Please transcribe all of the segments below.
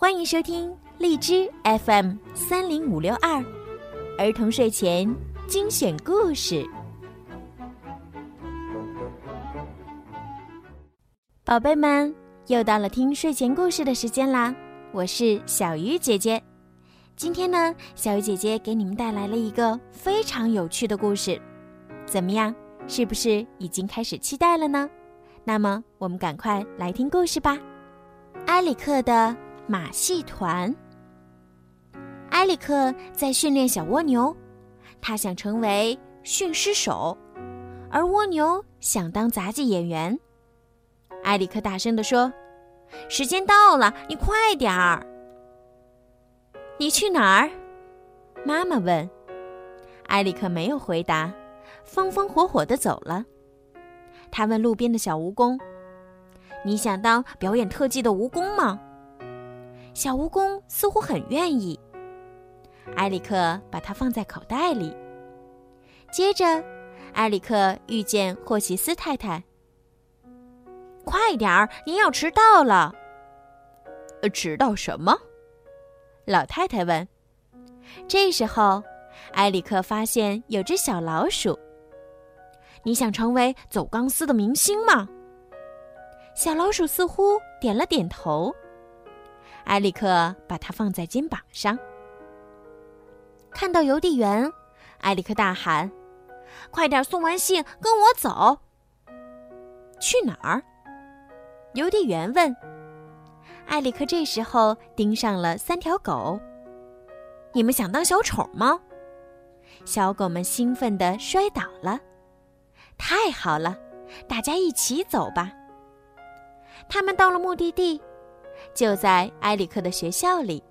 欢迎收听荔枝 FM 三零五六二儿童睡前精选故事。宝贝们，又到了听睡前故事的时间啦！我是小鱼姐姐。今天呢，小鱼姐姐给你们带来了一个非常有趣的故事，怎么样？是不是已经开始期待了呢？那么，我们赶快来听故事吧。埃里克的。马戏团，埃里克在训练小蜗牛，他想成为驯狮手，而蜗牛想当杂技演员。埃里克大声地说：“时间到了，你快点儿！”你去哪儿？妈妈问。埃里克没有回答，风风火火的走了。他问路边的小蜈蚣：“你想当表演特技的蜈蚣吗？”小蜈蚣似乎很愿意。埃里克把它放在口袋里。接着，埃里克遇见霍奇斯太太。快点儿，您要迟到了。迟到什么？老太太问。这时候，埃里克发现有只小老鼠。你想成为走钢丝的明星吗？小老鼠似乎点了点头。埃里克把它放在肩膀上，看到邮递员，埃里克大喊：“快点送完信，跟我走！”去哪儿？邮递员问。埃里克这时候盯上了三条狗。“你们想当小丑吗？”小狗们兴奋地摔倒了。“太好了，大家一起走吧。”他们到了目的地。就在埃里克的学校里，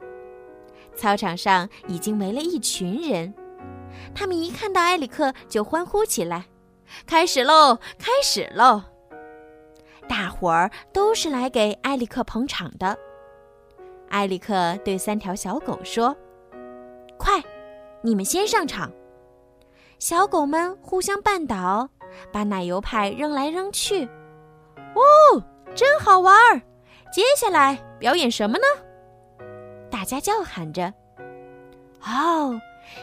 操场上已经围了一群人。他们一看到埃里克就欢呼起来：“开始喽，开始喽！”大伙儿都是来给埃里克捧场的。埃里克对三条小狗说：“快，你们先上场！”小狗们互相绊倒，把奶油派扔来扔去。哦，真好玩儿！接下来表演什么呢？大家叫喊着。哦，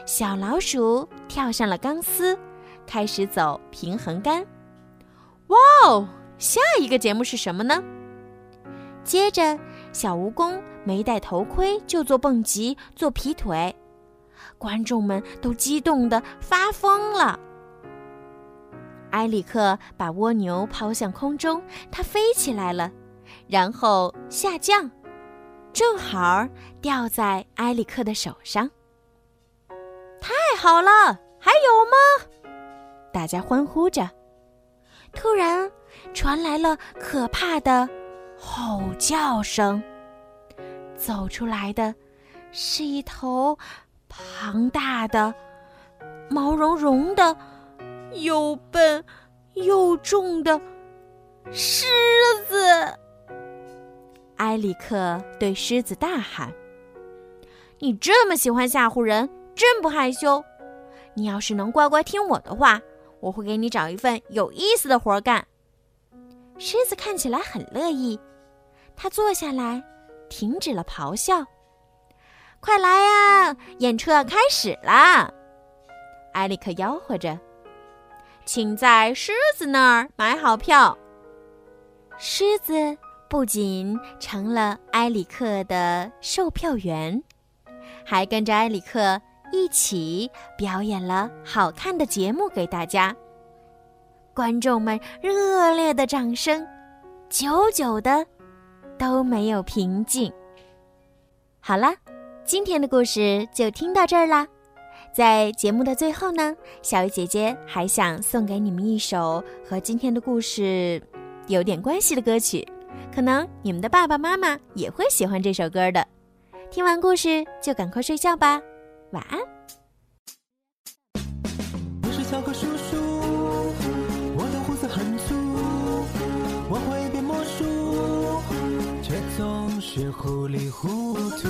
小老鼠跳上了钢丝，开始走平衡杆。哇哦，下一个节目是什么呢？接着，小蜈蚣没戴头盔就做蹦极、做劈腿，观众们都激动的发疯了。埃里克把蜗牛抛向空中，它飞起来了。然后下降，正好掉在埃里克的手上。太好了，还有吗？大家欢呼着。突然，传来了可怕的吼叫声。走出来的，是一头庞大的、毛茸茸的、又笨又重的狮子。埃里克对狮子大喊：“你这么喜欢吓唬人，真不害羞！你要是能乖乖听我的话，我会给你找一份有意思的活干。”狮子看起来很乐意，他坐下来，停止了咆哮。“快来呀，演出要开始啦！”埃里克吆喝着，“请在狮子那儿买好票。”狮子。不仅成了埃里克的售票员，还跟着埃里克一起表演了好看的节目给大家。观众们热烈的掌声，久久的都没有平静。好了，今天的故事就听到这儿啦。在节目的最后呢，小鱼姐姐还想送给你们一首和今天的故事有点关系的歌曲。可能你们的爸爸妈妈也会喜欢这首歌的。听完故事就赶快睡觉吧，晚安。我是小狗叔叔，我的胡子很粗，我会变魔术，却总是糊里糊涂。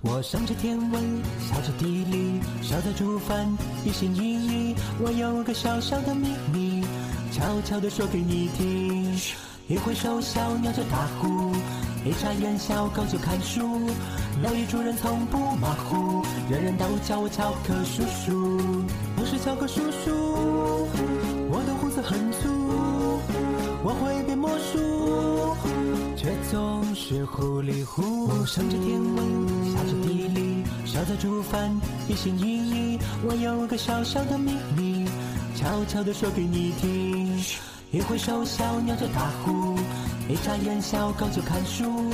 我上知天文，下知地理，烧得煮饭一心一意。我有个小小的秘密。悄悄地说给你听，一挥手，小鸟就打呼；一眨眼，小狗就看书。乐于助人，从不马虎，人人都叫我乔克叔叔。我是乔克叔叔，我的胡子很粗，我会变魔术，却总是糊里糊涂。上知天文，下知地理，烧菜煮饭一心一意。我有个小小的秘密，悄悄地说给你听。一挥手，小鸟就打呼；一眨眼，小狗就看书。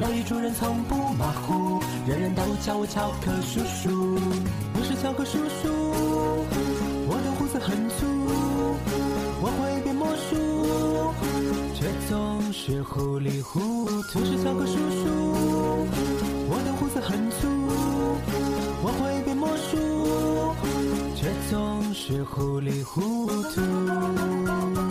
乐于助人，从不马虎，人人都叫我乔克叔叔。我是乔克叔叔，我的胡子很粗，我会变魔术，却总是糊里糊涂。我是乔克叔叔，我的胡子很粗，我会变魔术，却总是糊里糊涂。